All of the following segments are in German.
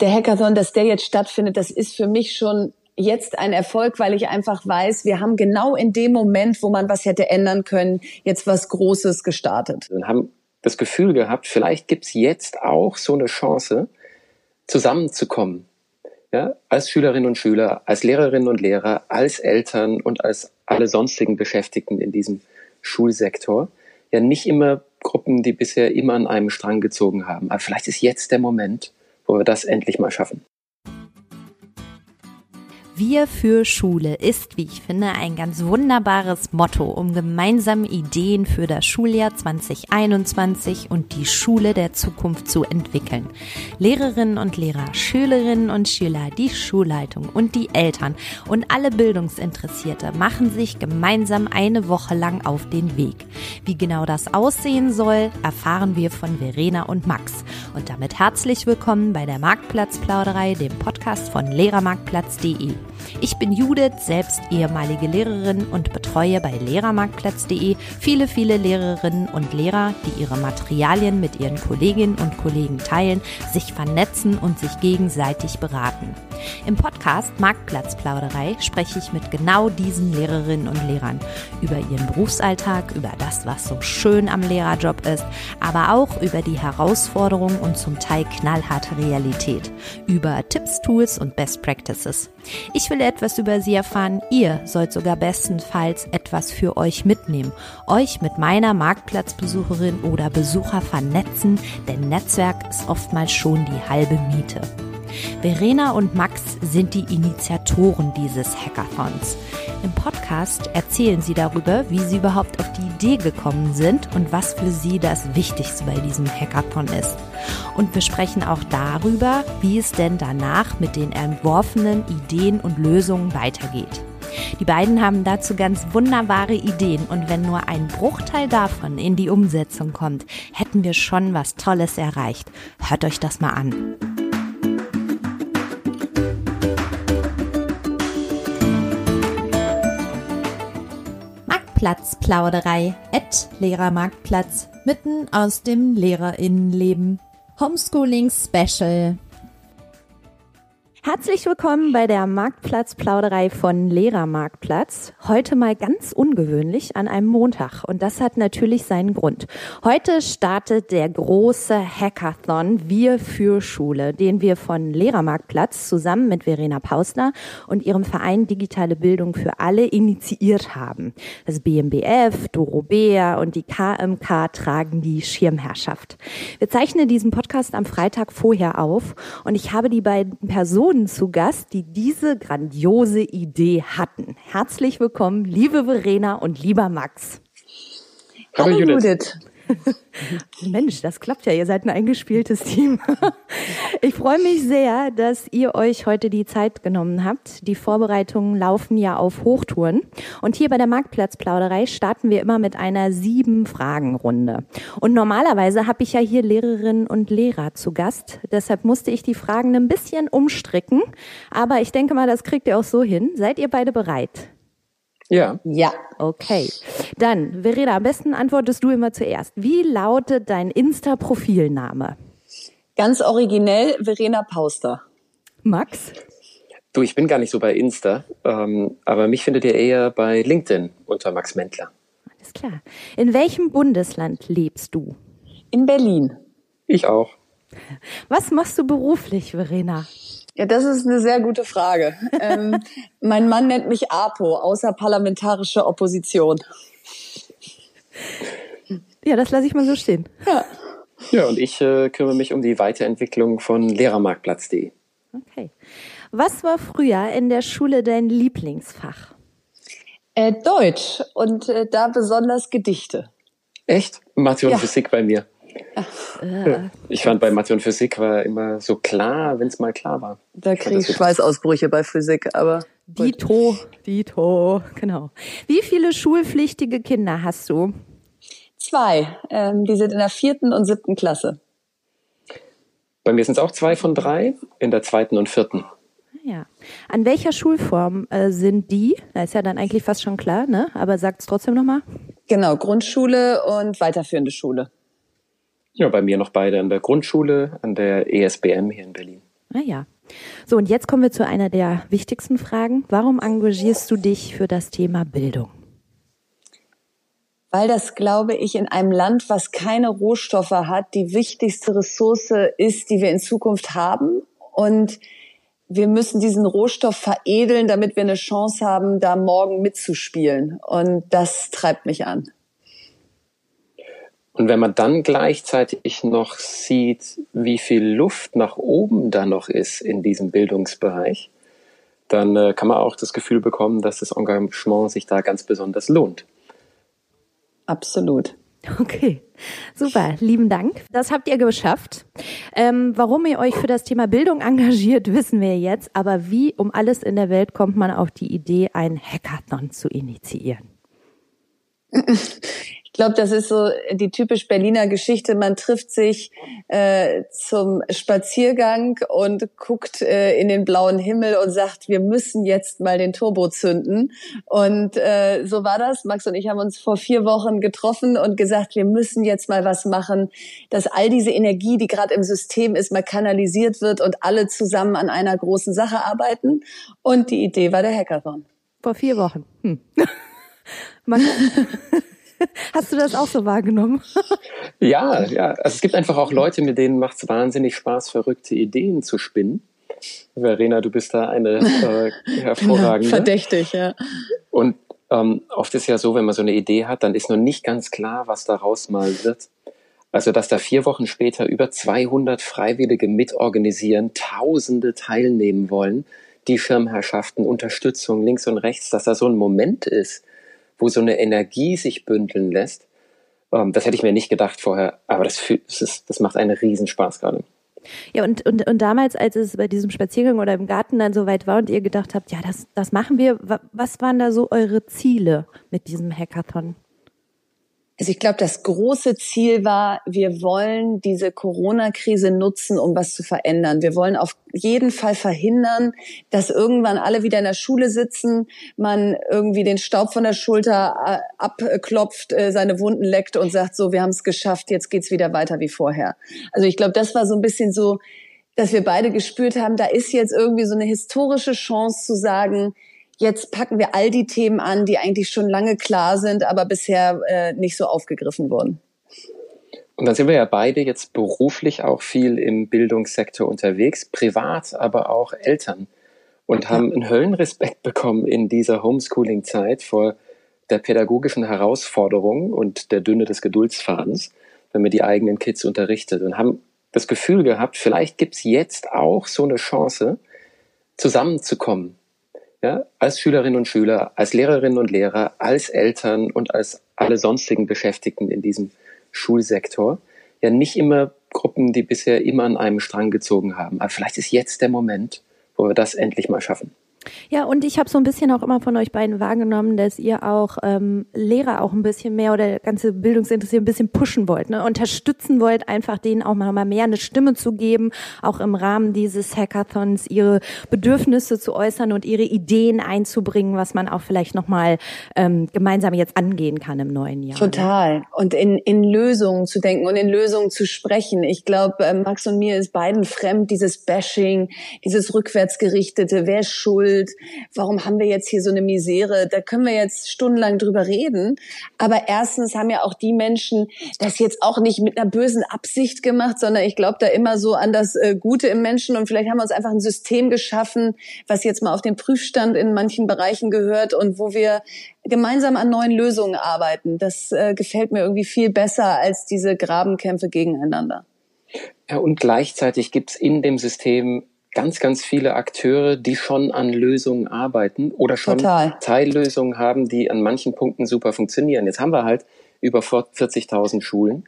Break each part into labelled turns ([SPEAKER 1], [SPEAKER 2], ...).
[SPEAKER 1] der Hackathon, dass der jetzt stattfindet, das ist für mich schon jetzt ein Erfolg, weil ich einfach weiß, wir haben genau in dem Moment, wo man was hätte ändern können, jetzt was Großes gestartet.
[SPEAKER 2] Wir haben das Gefühl gehabt, vielleicht gibt's jetzt auch so eine Chance, zusammenzukommen. Ja, als Schülerinnen und Schüler, als Lehrerinnen und Lehrer, als Eltern und als alle sonstigen Beschäftigten in diesem Schulsektor. Ja, nicht immer Gruppen, die bisher immer an einem Strang gezogen haben. Aber vielleicht ist jetzt der Moment, wo wir das endlich mal schaffen.
[SPEAKER 3] Wir für Schule ist, wie ich finde, ein ganz wunderbares Motto, um gemeinsam Ideen für das Schuljahr 2021 und die Schule der Zukunft zu entwickeln. Lehrerinnen und Lehrer, Schülerinnen und Schüler, die Schulleitung und die Eltern und alle Bildungsinteressierte machen sich gemeinsam eine Woche lang auf den Weg. Wie genau das aussehen soll, erfahren wir von Verena und Max. Und damit herzlich willkommen bei der Marktplatzplauderei, dem Podcast von lehrermarktplatz.de. Ich bin Judith, selbst ehemalige Lehrerin und betreue bei lehrermarktplatz.de viele, viele Lehrerinnen und Lehrer, die ihre Materialien mit ihren Kolleginnen und Kollegen teilen, sich vernetzen und sich gegenseitig beraten. Im Podcast Marktplatzplauderei spreche ich mit genau diesen Lehrerinnen und Lehrern über ihren Berufsalltag, über das, was so schön am Lehrerjob ist, aber auch über die Herausforderungen und zum Teil knallharte Realität, über Tipps, Tools und Best Practices. Ich will etwas über sie erfahren. Ihr sollt sogar bestenfalls etwas für euch mitnehmen. Euch mit meiner Marktplatzbesucherin oder Besucher vernetzen, denn Netzwerk ist oftmals schon die halbe Miete. Verena und Max sind die Initiatoren dieses Hackathons. Im Podcast erzählen sie darüber, wie sie überhaupt auf die Idee gekommen sind und was für sie das Wichtigste bei diesem Hackathon ist. Und wir sprechen auch darüber, wie es denn danach mit den entworfenen Ideen und Lösungen weitergeht. Die beiden haben dazu ganz wunderbare Ideen und wenn nur ein Bruchteil davon in die Umsetzung kommt, hätten wir schon was Tolles erreicht. Hört euch das mal an. Marktplatzplauderei at Lehrermarktplatz mitten aus dem Lehrerinnenleben. Homeschooling Special Herzlich willkommen bei der Marktplatzplauderei von Lehrermarktplatz. Heute mal ganz ungewöhnlich an einem Montag und das hat natürlich seinen Grund. Heute startet der große Hackathon Wir für Schule, den wir von Lehrermarktplatz zusammen mit Verena Pausner und ihrem Verein Digitale Bildung für alle initiiert haben. Das BMBF, Doro Bär und die KMK tragen die Schirmherrschaft. Wir zeichnen diesen Podcast am Freitag vorher auf und ich habe die beiden Personen Personen zu Gast, die diese grandiose Idee hatten. Herzlich willkommen, liebe Verena und lieber Max.
[SPEAKER 1] Hallo, Hallo Judith. Judith.
[SPEAKER 3] Mensch, das klappt ja. Ihr seid ein eingespieltes Team. Ich freue mich sehr, dass ihr euch heute die Zeit genommen habt. Die Vorbereitungen laufen ja auf Hochtouren. Und hier bei der Marktplatzplauderei starten wir immer mit einer sieben Fragen Runde. Und normalerweise habe ich ja hier Lehrerinnen und Lehrer zu Gast. Deshalb musste ich die Fragen ein bisschen umstricken. Aber ich denke mal, das kriegt ihr auch so hin. Seid ihr beide bereit?
[SPEAKER 2] Ja.
[SPEAKER 3] Ja. Okay. Dann, Verena, am besten antwortest du immer zuerst. Wie lautet dein Insta-Profilname?
[SPEAKER 1] Ganz originell, Verena Pauster.
[SPEAKER 3] Max?
[SPEAKER 2] Du, ich bin gar nicht so bei Insta, ähm, aber mich findet ihr eher bei LinkedIn unter Max Mentler.
[SPEAKER 3] Alles klar. In welchem Bundesland lebst du?
[SPEAKER 1] In Berlin.
[SPEAKER 2] Ich auch.
[SPEAKER 3] Was machst du beruflich, Verena?
[SPEAKER 1] Ja, das ist eine sehr gute Frage. ähm, mein Mann nennt mich APO, außerparlamentarische Opposition.
[SPEAKER 3] Ja, das lasse ich mal so stehen.
[SPEAKER 1] Ja,
[SPEAKER 2] ja und ich äh, kümmere mich um die Weiterentwicklung von Lehrermarktplatz.de.
[SPEAKER 3] Okay. Was war früher in der Schule dein Lieblingsfach?
[SPEAKER 1] Äh, Deutsch und äh, da besonders Gedichte.
[SPEAKER 2] Echt? Mathe und ja. Physik bei mir. Ich fand bei Mathe und Physik war immer so klar, wenn es mal klar war.
[SPEAKER 1] Da kriege ich Schweißausbrüche bei Physik, aber.
[SPEAKER 3] Dito, Dito, genau. Wie viele schulpflichtige Kinder hast du?
[SPEAKER 1] Zwei. Ähm, die sind in der vierten und siebten Klasse.
[SPEAKER 2] Bei mir sind es auch zwei von drei, in der zweiten und vierten.
[SPEAKER 3] Ja. An welcher Schulform äh, sind die? Da ist ja dann eigentlich fast schon klar, ne? Aber sagt es trotzdem nochmal.
[SPEAKER 1] Genau, Grundschule und weiterführende Schule.
[SPEAKER 2] Ja, bei mir noch beide an der Grundschule, an der ESBM hier in Berlin.
[SPEAKER 3] Naja. Ah, so, und jetzt kommen wir zu einer der wichtigsten Fragen. Warum engagierst du dich für das Thema Bildung?
[SPEAKER 1] Weil das, glaube ich, in einem Land, was keine Rohstoffe hat, die wichtigste Ressource ist, die wir in Zukunft haben. Und wir müssen diesen Rohstoff veredeln, damit wir eine Chance haben, da morgen mitzuspielen. Und das treibt mich an.
[SPEAKER 2] Und wenn man dann gleichzeitig noch sieht, wie viel Luft nach oben da noch ist in diesem Bildungsbereich, dann äh, kann man auch das Gefühl bekommen, dass das Engagement sich da ganz besonders lohnt.
[SPEAKER 1] Absolut.
[SPEAKER 3] Okay, super, lieben Dank. Das habt ihr geschafft. Ähm, warum ihr euch für das Thema Bildung engagiert, wissen wir jetzt. Aber wie um alles in der Welt kommt man auf die Idee, ein Hackathon zu initiieren?
[SPEAKER 1] glaube, das ist so die typisch Berliner Geschichte. Man trifft sich äh, zum Spaziergang und guckt äh, in den blauen Himmel und sagt, wir müssen jetzt mal den Turbo zünden. Und äh, so war das. Max und ich haben uns vor vier Wochen getroffen und gesagt, wir müssen jetzt mal was machen, dass all diese Energie, die gerade im System ist, mal kanalisiert wird und alle zusammen an einer großen Sache arbeiten. Und die Idee war der Hackathon.
[SPEAKER 3] Vor vier Wochen. Hm. Hast du das auch so wahrgenommen?
[SPEAKER 2] ja, ja. Also es gibt einfach auch Leute, mit denen macht es wahnsinnig Spaß, verrückte Ideen zu spinnen. Verena, du bist da eine äh, hervorragende.
[SPEAKER 1] Verdächtig, ja.
[SPEAKER 2] Und ähm, oft ist ja so, wenn man so eine Idee hat, dann ist noch nicht ganz klar, was daraus mal wird. Also, dass da vier Wochen später über 200 Freiwillige mitorganisieren, Tausende teilnehmen wollen, die Schirmherrschaften, Unterstützung links und rechts, dass da so ein Moment ist, wo so eine Energie sich bündeln lässt. Ähm, das hätte ich mir nicht gedacht vorher, aber das, das, das macht einen Riesenspaß gerade.
[SPEAKER 3] Ja, und, und, und damals, als es bei diesem Spaziergang oder im Garten dann so weit war und ihr gedacht habt, ja, das, das machen wir, was waren da so eure Ziele mit diesem Hackathon?
[SPEAKER 1] Also ich glaube, das große Ziel war, wir wollen diese Corona-Krise nutzen, um was zu verändern. Wir wollen auf jeden Fall verhindern, dass irgendwann alle wieder in der Schule sitzen, man irgendwie den Staub von der Schulter äh, abklopft, äh, seine Wunden leckt und sagt, so, wir haben es geschafft, jetzt geht's wieder weiter wie vorher. Also ich glaube, das war so ein bisschen so, dass wir beide gespürt haben, da ist jetzt irgendwie so eine historische Chance zu sagen, Jetzt packen wir all die Themen an, die eigentlich schon lange klar sind, aber bisher äh, nicht so aufgegriffen wurden.
[SPEAKER 2] Und dann sind wir ja beide jetzt beruflich auch viel im Bildungssektor unterwegs, privat, aber auch Eltern. Und haben einen Höllenrespekt bekommen in dieser Homeschooling-Zeit vor der pädagogischen Herausforderung und der Dünne des Geduldsfadens, wenn man die eigenen Kids unterrichtet. Und haben das Gefühl gehabt, vielleicht gibt's jetzt auch so eine Chance, zusammenzukommen ja, als Schülerinnen und Schüler, als Lehrerinnen und Lehrer, als Eltern und als alle sonstigen Beschäftigten in diesem Schulsektor, ja nicht immer Gruppen, die bisher immer an einem Strang gezogen haben. Aber vielleicht ist jetzt der Moment, wo wir das endlich mal schaffen.
[SPEAKER 3] Ja, und ich habe so ein bisschen auch immer von euch beiden wahrgenommen, dass ihr auch ähm, Lehrer auch ein bisschen mehr oder ganze Bildungsinteressiert ein bisschen pushen wollt, ne? unterstützen wollt, einfach denen auch mal mehr eine Stimme zu geben, auch im Rahmen dieses Hackathons ihre Bedürfnisse zu äußern und ihre Ideen einzubringen, was man auch vielleicht nochmal ähm, gemeinsam jetzt angehen kann im neuen Jahr.
[SPEAKER 1] Ne? Total. Ne? Und in, in Lösungen zu denken und in Lösungen zu sprechen. Ich glaube, äh, Max und mir ist beiden fremd, dieses Bashing, dieses rückwärtsgerichtete, wer ist schuld, Schuld, warum haben wir jetzt hier so eine Misere? Da können wir jetzt stundenlang drüber reden. Aber erstens haben ja auch die Menschen das jetzt auch nicht mit einer bösen Absicht gemacht, sondern ich glaube da immer so an das äh, Gute im Menschen und vielleicht haben wir uns einfach ein System geschaffen, was jetzt mal auf den Prüfstand in manchen Bereichen gehört und wo wir gemeinsam an neuen Lösungen arbeiten. Das äh, gefällt mir irgendwie viel besser als diese Grabenkämpfe gegeneinander.
[SPEAKER 2] Ja, und gleichzeitig gibt's in dem System ganz, ganz viele Akteure, die schon an Lösungen arbeiten oder schon Total. Teillösungen haben, die an manchen Punkten super funktionieren. Jetzt haben wir halt über 40.000 Schulen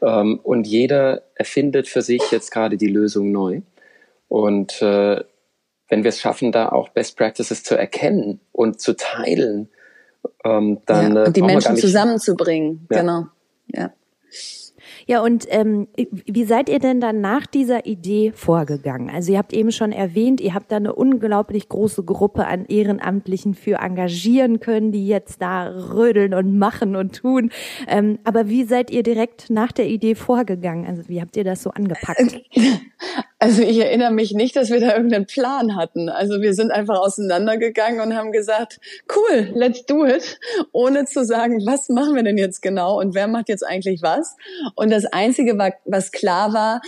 [SPEAKER 2] ähm, und jeder erfindet für sich jetzt gerade die Lösung neu. Und äh, wenn wir es schaffen, da auch Best Practices zu erkennen und zu teilen, ähm, dann
[SPEAKER 1] ja, und die Menschen zusammenzubringen, ja. genau. Ja.
[SPEAKER 3] Ja, und ähm, wie seid ihr denn dann nach dieser Idee vorgegangen? Also ihr habt eben schon erwähnt, ihr habt da eine unglaublich große Gruppe an Ehrenamtlichen für engagieren können, die jetzt da rödeln und machen und tun. Ähm, aber wie seid ihr direkt nach der Idee vorgegangen? Also wie habt ihr das so angepackt?
[SPEAKER 1] Also ich erinnere mich nicht, dass wir da irgendeinen Plan hatten. Also wir sind einfach auseinandergegangen und haben gesagt, cool, let's do it, ohne zu sagen, was machen wir denn jetzt genau und wer macht jetzt eigentlich was. Und das Einzige, was klar war,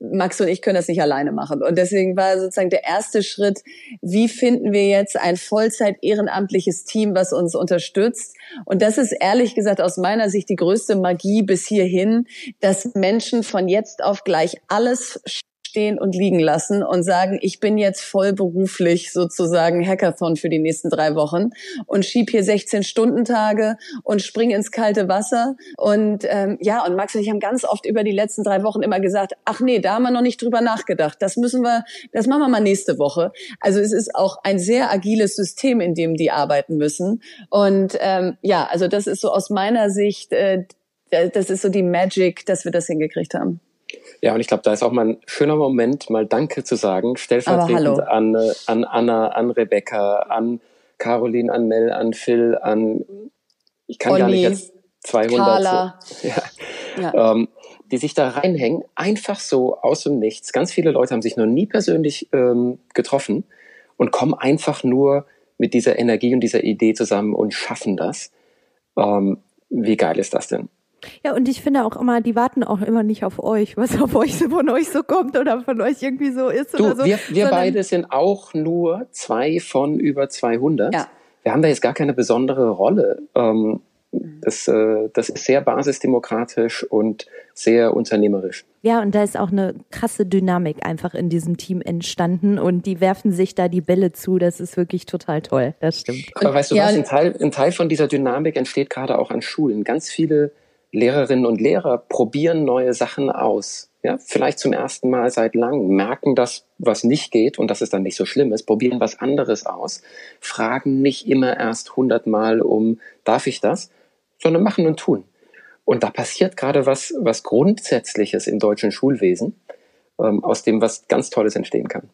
[SPEAKER 1] Max und ich können das nicht alleine machen. Und deswegen war sozusagen der erste Schritt, wie finden wir jetzt ein Vollzeit ehrenamtliches Team, was uns unterstützt. Und das ist ehrlich gesagt aus meiner Sicht die größte Magie bis hierhin, dass Menschen von jetzt auf gleich alles stehen und liegen lassen und sagen, ich bin jetzt voll beruflich sozusagen Hackathon für die nächsten drei Wochen und schieb hier 16 Stunden Tage und spring ins kalte Wasser. Und ähm, ja, und Max und ich haben ganz oft über die letzten drei Wochen immer gesagt, ach nee, da haben wir noch nicht drüber nachgedacht. Das müssen wir, das machen wir mal nächste Woche. Also es ist auch ein sehr agiles System, in dem die arbeiten müssen. Und ähm, ja, also das ist so aus meiner Sicht, äh, das ist so die Magic, dass wir das hingekriegt haben.
[SPEAKER 2] Ja, und ich glaube, da ist auch mal ein schöner Moment, mal Danke zu sagen, stellvertretend an, äh, an Anna, an Rebecca, an Caroline, an Mel, an Phil, an, ich kann Olli, gar nicht jetzt 200, Carla. Ja, ja. Ähm, die sich da reinhängen, einfach so aus dem Nichts. Ganz viele Leute haben sich noch nie persönlich ähm, getroffen und kommen einfach nur mit dieser Energie und dieser Idee zusammen und schaffen das. Ähm, wie geil ist das denn?
[SPEAKER 3] Ja, und ich finde auch immer, die warten auch immer nicht auf euch, was auf euch von euch so kommt oder von euch irgendwie so ist
[SPEAKER 2] du,
[SPEAKER 3] oder so.
[SPEAKER 2] Wir, wir beide sind auch nur zwei von über 200. Ja. Wir haben da jetzt gar keine besondere Rolle. Ähm, das, äh, das ist sehr basisdemokratisch und sehr unternehmerisch.
[SPEAKER 3] Ja, und da ist auch eine krasse Dynamik einfach in diesem Team entstanden und die werfen sich da die Bälle zu. Das ist wirklich total toll. Das stimmt.
[SPEAKER 2] Aber weißt du ja, was? Ein Teil, ein Teil von dieser Dynamik entsteht gerade auch an Schulen. Ganz viele Lehrerinnen und Lehrer probieren neue Sachen aus. Ja, vielleicht zum ersten Mal seit langem, merken das, was nicht geht und dass es dann nicht so schlimm ist, probieren was anderes aus, fragen nicht immer erst hundertmal um, darf ich das, sondern machen und tun. Und da passiert gerade was, was Grundsätzliches im deutschen Schulwesen, ähm, aus dem was ganz Tolles entstehen kann.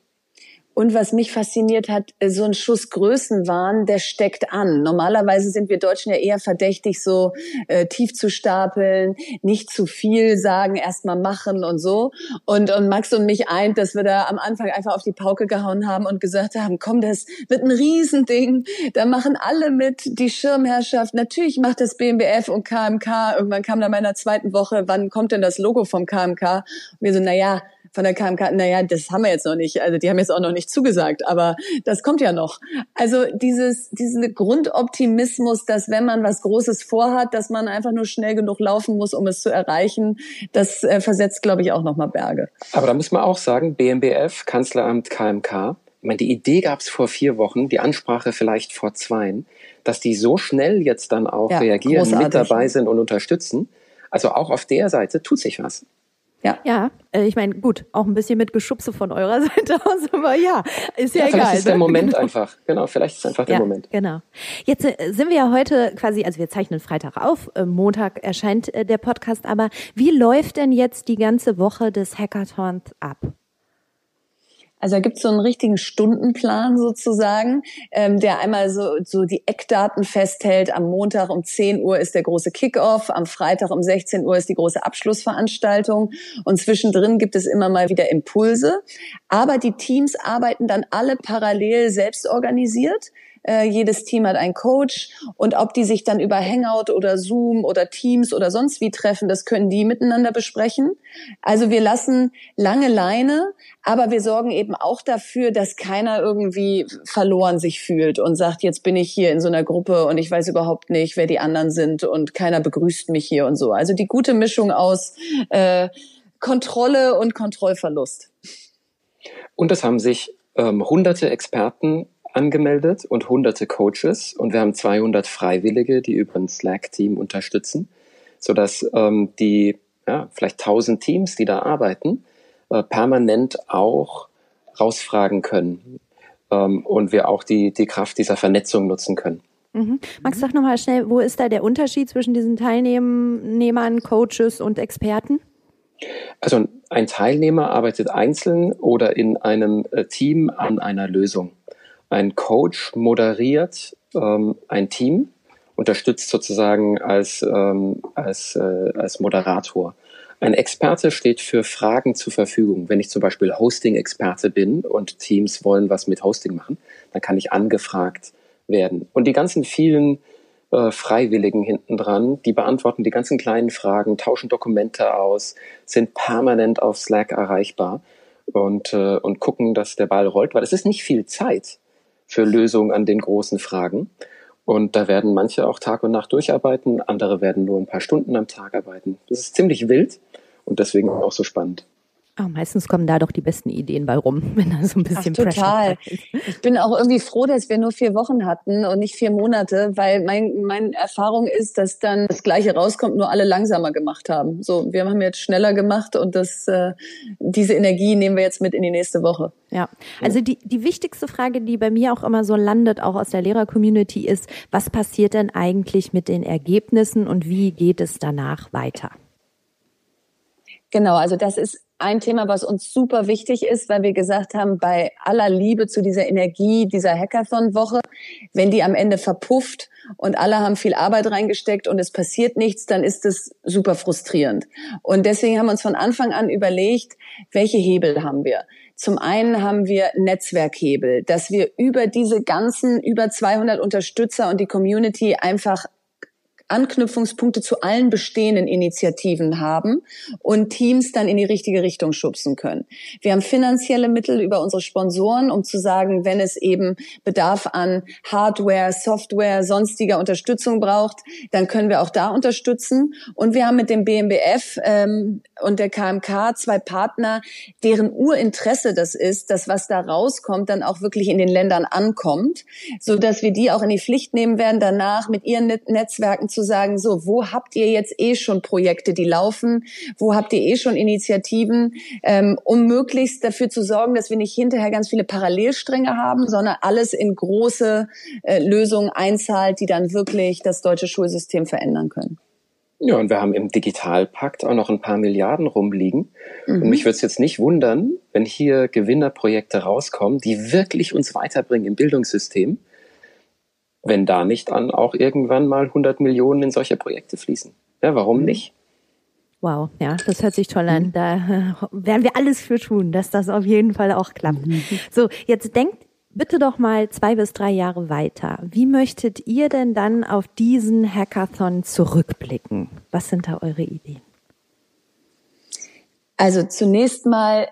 [SPEAKER 1] Und was mich fasziniert hat, äh, so ein Schuss Größenwahn, der steckt an. Normalerweise sind wir Deutschen ja eher verdächtig, so äh, tief zu stapeln, nicht zu viel sagen, erstmal machen und so. Und, und Max und mich eint, dass wir da am Anfang einfach auf die Pauke gehauen haben und gesagt haben, komm, das wird ein Riesending. Da machen alle mit, die Schirmherrschaft. Natürlich macht das BMBF und KMK. Irgendwann kam da meiner zweiten Woche, wann kommt denn das Logo vom KMK? Und wir so, na ja, von der KMK, naja, das haben wir jetzt noch nicht. Also die haben jetzt auch noch nicht zugesagt, aber das kommt ja noch. Also dieses, diesen Grundoptimismus, dass wenn man was Großes vorhat, dass man einfach nur schnell genug laufen muss, um es zu erreichen, das äh, versetzt, glaube ich, auch nochmal Berge.
[SPEAKER 2] Aber da muss man auch sagen, BMBF, Kanzleramt KMK, ich meine, die Idee gab es vor vier Wochen, die Ansprache vielleicht vor zweien, dass die so schnell jetzt dann auch ja, reagieren, großartig. mit dabei sind und unterstützen. Also auch auf der Seite tut sich was.
[SPEAKER 3] Ja. Ja, äh, ich meine, gut, auch ein bisschen mit Geschubse von eurer Seite aus, aber ja, ist ja, ja egal.
[SPEAKER 2] Vielleicht ist der ne? Moment genau. einfach. Genau, vielleicht ist einfach der ja, Moment.
[SPEAKER 3] Genau. Jetzt äh, sind wir ja heute quasi, also wir zeichnen Freitag auf, äh, Montag erscheint der Podcast, aber wie läuft denn jetzt die ganze Woche des Hackathons ab?
[SPEAKER 1] Also da gibt's so einen richtigen Stundenplan sozusagen, ähm, der einmal so, so die Eckdaten festhält. Am Montag um 10 Uhr ist der große Kickoff, am Freitag um 16 Uhr ist die große Abschlussveranstaltung und zwischendrin gibt es immer mal wieder Impulse. Aber die Teams arbeiten dann alle parallel selbst organisiert. Äh, jedes Team hat einen Coach und ob die sich dann über Hangout oder Zoom oder Teams oder sonst wie treffen, das können die miteinander besprechen. Also wir lassen lange Leine, aber wir sorgen eben auch dafür, dass keiner irgendwie verloren sich fühlt und sagt, jetzt bin ich hier in so einer Gruppe und ich weiß überhaupt nicht, wer die anderen sind und keiner begrüßt mich hier und so. Also die gute Mischung aus äh, Kontrolle und Kontrollverlust.
[SPEAKER 2] Und es haben sich ähm, hunderte Experten angemeldet und hunderte Coaches und wir haben 200 Freiwillige, die über ein Slack-Team unterstützen, sodass ähm, die ja, vielleicht 1000 Teams, die da arbeiten, äh, permanent auch rausfragen können ähm, und wir auch die, die Kraft dieser Vernetzung nutzen können.
[SPEAKER 3] Mhm. Max, sag nochmal schnell, wo ist da der Unterschied zwischen diesen Teilnehmern, Coaches und Experten?
[SPEAKER 2] Also ein Teilnehmer arbeitet einzeln oder in einem äh, Team an einer Lösung. Ein Coach moderiert ähm, ein Team, unterstützt sozusagen als, ähm, als, äh, als Moderator. Ein Experte steht für Fragen zur Verfügung. Wenn ich zum Beispiel Hosting-Experte bin und Teams wollen was mit Hosting machen, dann kann ich angefragt werden. Und die ganzen vielen äh, Freiwilligen hinten dran, die beantworten die ganzen kleinen Fragen, tauschen Dokumente aus, sind permanent auf Slack erreichbar und, äh, und gucken, dass der Ball rollt, weil es ist nicht viel Zeit für Lösungen an den großen Fragen. Und da werden manche auch Tag und Nacht durcharbeiten, andere werden nur ein paar Stunden am Tag arbeiten. Das ist ziemlich wild und deswegen auch so spannend.
[SPEAKER 3] Oh, meistens kommen da doch die besten Ideen bei rum, wenn da so ein bisschen
[SPEAKER 1] Ach, total. Ich bin auch irgendwie froh, dass wir nur vier Wochen hatten und nicht vier Monate, weil mein, meine Erfahrung ist, dass dann das Gleiche rauskommt, nur alle langsamer gemacht haben. So, wir haben jetzt schneller gemacht und das, äh, diese Energie nehmen wir jetzt mit in die nächste Woche.
[SPEAKER 3] Ja, also die, die wichtigste Frage, die bei mir auch immer so landet, auch aus der Lehrer-Community, ist, was passiert denn eigentlich mit den Ergebnissen und wie geht es danach weiter?
[SPEAKER 1] Genau, also das ist ein Thema, was uns super wichtig ist, weil wir gesagt haben, bei aller Liebe zu dieser Energie dieser Hackathon-Woche, wenn die am Ende verpufft und alle haben viel Arbeit reingesteckt und es passiert nichts, dann ist es super frustrierend. Und deswegen haben wir uns von Anfang an überlegt, welche Hebel haben wir? Zum einen haben wir Netzwerkhebel, dass wir über diese ganzen über 200 Unterstützer und die Community einfach Anknüpfungspunkte zu allen bestehenden Initiativen haben und Teams dann in die richtige Richtung schubsen können. Wir haben finanzielle Mittel über unsere Sponsoren, um zu sagen, wenn es eben Bedarf an Hardware, Software, sonstiger Unterstützung braucht, dann können wir auch da unterstützen. Und wir haben mit dem BMBF ähm, und der KMK zwei Partner, deren Urinteresse das ist, dass was da rauskommt, dann auch wirklich in den Ländern ankommt, so dass wir die auch in die Pflicht nehmen werden, danach mit ihren Netzwerken zu sagen, so, wo habt ihr jetzt eh schon Projekte, die laufen? Wo habt ihr eh schon Initiativen, ähm, um möglichst dafür zu sorgen, dass wir nicht hinterher ganz viele Parallelstränge haben, sondern alles in große äh, Lösungen einzahlt, die dann wirklich das deutsche Schulsystem verändern können.
[SPEAKER 2] Ja, und wir haben im Digitalpakt auch noch ein paar Milliarden rumliegen. Mhm. Und mich würde es jetzt nicht wundern, wenn hier Gewinnerprojekte rauskommen, die wirklich uns weiterbringen im Bildungssystem wenn da nicht an auch irgendwann mal 100 Millionen in solche Projekte fließen. Ja, warum nicht?
[SPEAKER 3] Wow, ja, das hört sich toll an. Mhm. Da werden wir alles für tun, dass das auf jeden Fall auch klappt. Mhm. So, jetzt denkt bitte doch mal zwei bis drei Jahre weiter. Wie möchtet ihr denn dann auf diesen Hackathon zurückblicken? Was sind da eure Ideen?
[SPEAKER 1] Also zunächst mal,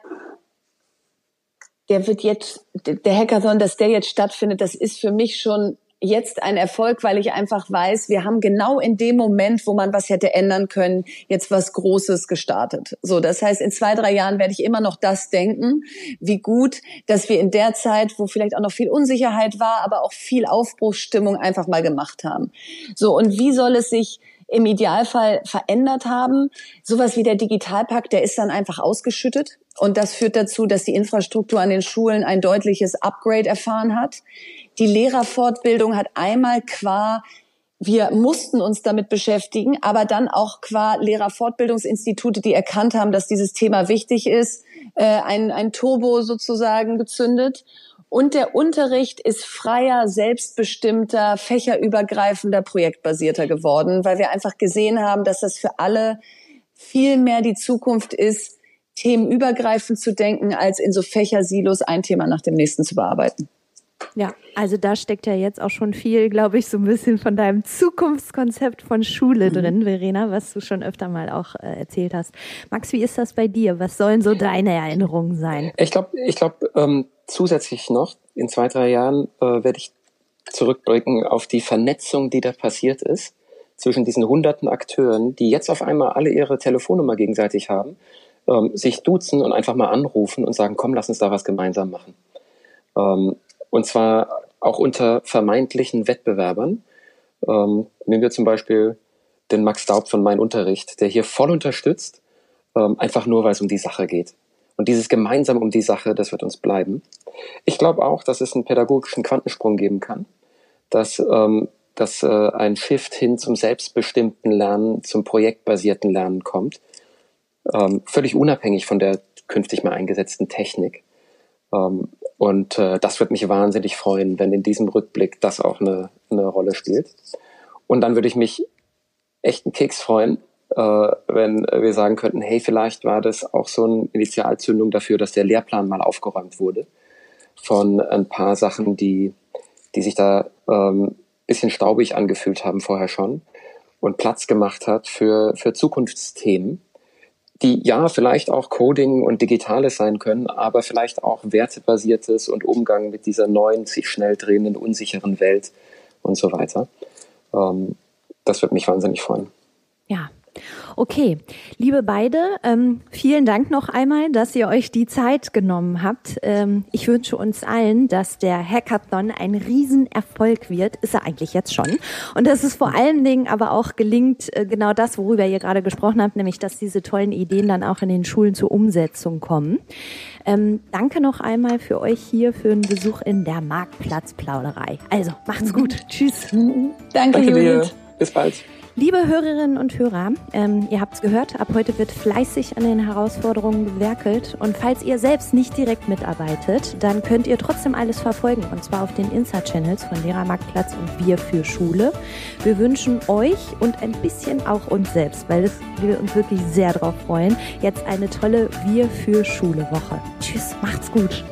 [SPEAKER 1] der wird jetzt, der Hackathon, dass der jetzt stattfindet, das ist für mich schon jetzt ein Erfolg, weil ich einfach weiß, wir haben genau in dem Moment, wo man was hätte ändern können, jetzt was Großes gestartet. So, das heißt, in zwei, drei Jahren werde ich immer noch das denken, wie gut, dass wir in der Zeit, wo vielleicht auch noch viel Unsicherheit war, aber auch viel Aufbruchsstimmung einfach mal gemacht haben. So, und wie soll es sich im Idealfall verändert haben. Sowas wie der Digitalpakt, der ist dann einfach ausgeschüttet. Und das führt dazu, dass die Infrastruktur an den Schulen ein deutliches Upgrade erfahren hat. Die Lehrerfortbildung hat einmal qua wir mussten uns damit beschäftigen, aber dann auch qua Lehrerfortbildungsinstitute, die erkannt haben, dass dieses Thema wichtig ist, äh, ein, ein Turbo sozusagen gezündet. Und der Unterricht ist freier, selbstbestimmter, fächerübergreifender, projektbasierter geworden, weil wir einfach gesehen haben, dass das für alle viel mehr die Zukunft ist, themenübergreifend zu denken, als in so Fächersilos ein Thema nach dem nächsten zu bearbeiten.
[SPEAKER 3] Ja, also da steckt ja jetzt auch schon viel, glaube ich, so ein bisschen von deinem Zukunftskonzept von Schule mhm. drin, Verena, was du schon öfter mal auch äh, erzählt hast. Max, wie ist das bei dir? Was sollen so deine Erinnerungen sein?
[SPEAKER 2] Ich glaube, ich glaube ähm, zusätzlich noch in zwei, drei Jahren äh, werde ich zurückblicken auf die Vernetzung, die da passiert ist zwischen diesen hunderten Akteuren, die jetzt auf einmal alle ihre Telefonnummer gegenseitig haben, ähm, sich duzen und einfach mal anrufen und sagen, komm, lass uns da was gemeinsam machen. Ähm, und zwar auch unter vermeintlichen Wettbewerbern. Ähm, nehmen wir zum Beispiel den Max Daub von Mein Unterricht, der hier voll unterstützt, ähm, einfach nur, weil es um die Sache geht. Und dieses gemeinsam um die Sache, das wird uns bleiben. Ich glaube auch, dass es einen pädagogischen Quantensprung geben kann, dass ähm, dass äh, ein Shift hin zum selbstbestimmten Lernen, zum projektbasierten Lernen kommt, ähm, völlig unabhängig von der künftig mal eingesetzten Technik. Ähm, und äh, das wird mich wahnsinnig freuen, wenn in diesem Rückblick das auch eine, eine Rolle spielt. Und dann würde ich mich echt einen Keks freuen, äh, wenn wir sagen könnten, hey, vielleicht war das auch so eine Initialzündung dafür, dass der Lehrplan mal aufgeräumt wurde von ein paar Sachen, die, die sich da ähm, bisschen staubig angefühlt haben vorher schon und Platz gemacht hat für, für Zukunftsthemen, die ja vielleicht auch Coding und Digitales sein können, aber vielleicht auch wertebasiertes und Umgang mit dieser neuen, sich schnell drehenden, unsicheren Welt und so weiter. Ähm, das wird mich wahnsinnig freuen.
[SPEAKER 3] Ja, Okay, liebe beide, ähm, vielen Dank noch einmal, dass ihr euch die Zeit genommen habt. Ähm, ich wünsche uns allen, dass der Hackathon ein Riesenerfolg wird. Ist er eigentlich jetzt schon. Und dass es vor allen Dingen aber auch gelingt, äh, genau das, worüber ihr gerade gesprochen habt, nämlich, dass diese tollen Ideen dann auch in den Schulen zur Umsetzung kommen. Ähm, danke noch einmal für euch hier für einen Besuch in der Marktplatzplauderei. Also, macht's gut. Tschüss.
[SPEAKER 1] Danke, danke Judith.
[SPEAKER 2] Bis bald.
[SPEAKER 3] Liebe Hörerinnen und Hörer, ähm, ihr habt es gehört, ab heute wird fleißig an den Herausforderungen gewerkelt. Und falls ihr selbst nicht direkt mitarbeitet, dann könnt ihr trotzdem alles verfolgen. Und zwar auf den Insta-Channels von Lehrermarktplatz und Wir für Schule. Wir wünschen euch und ein bisschen auch uns selbst, weil das, wir uns wirklich sehr darauf freuen, jetzt eine tolle Wir für Schule Woche. Tschüss, macht's gut.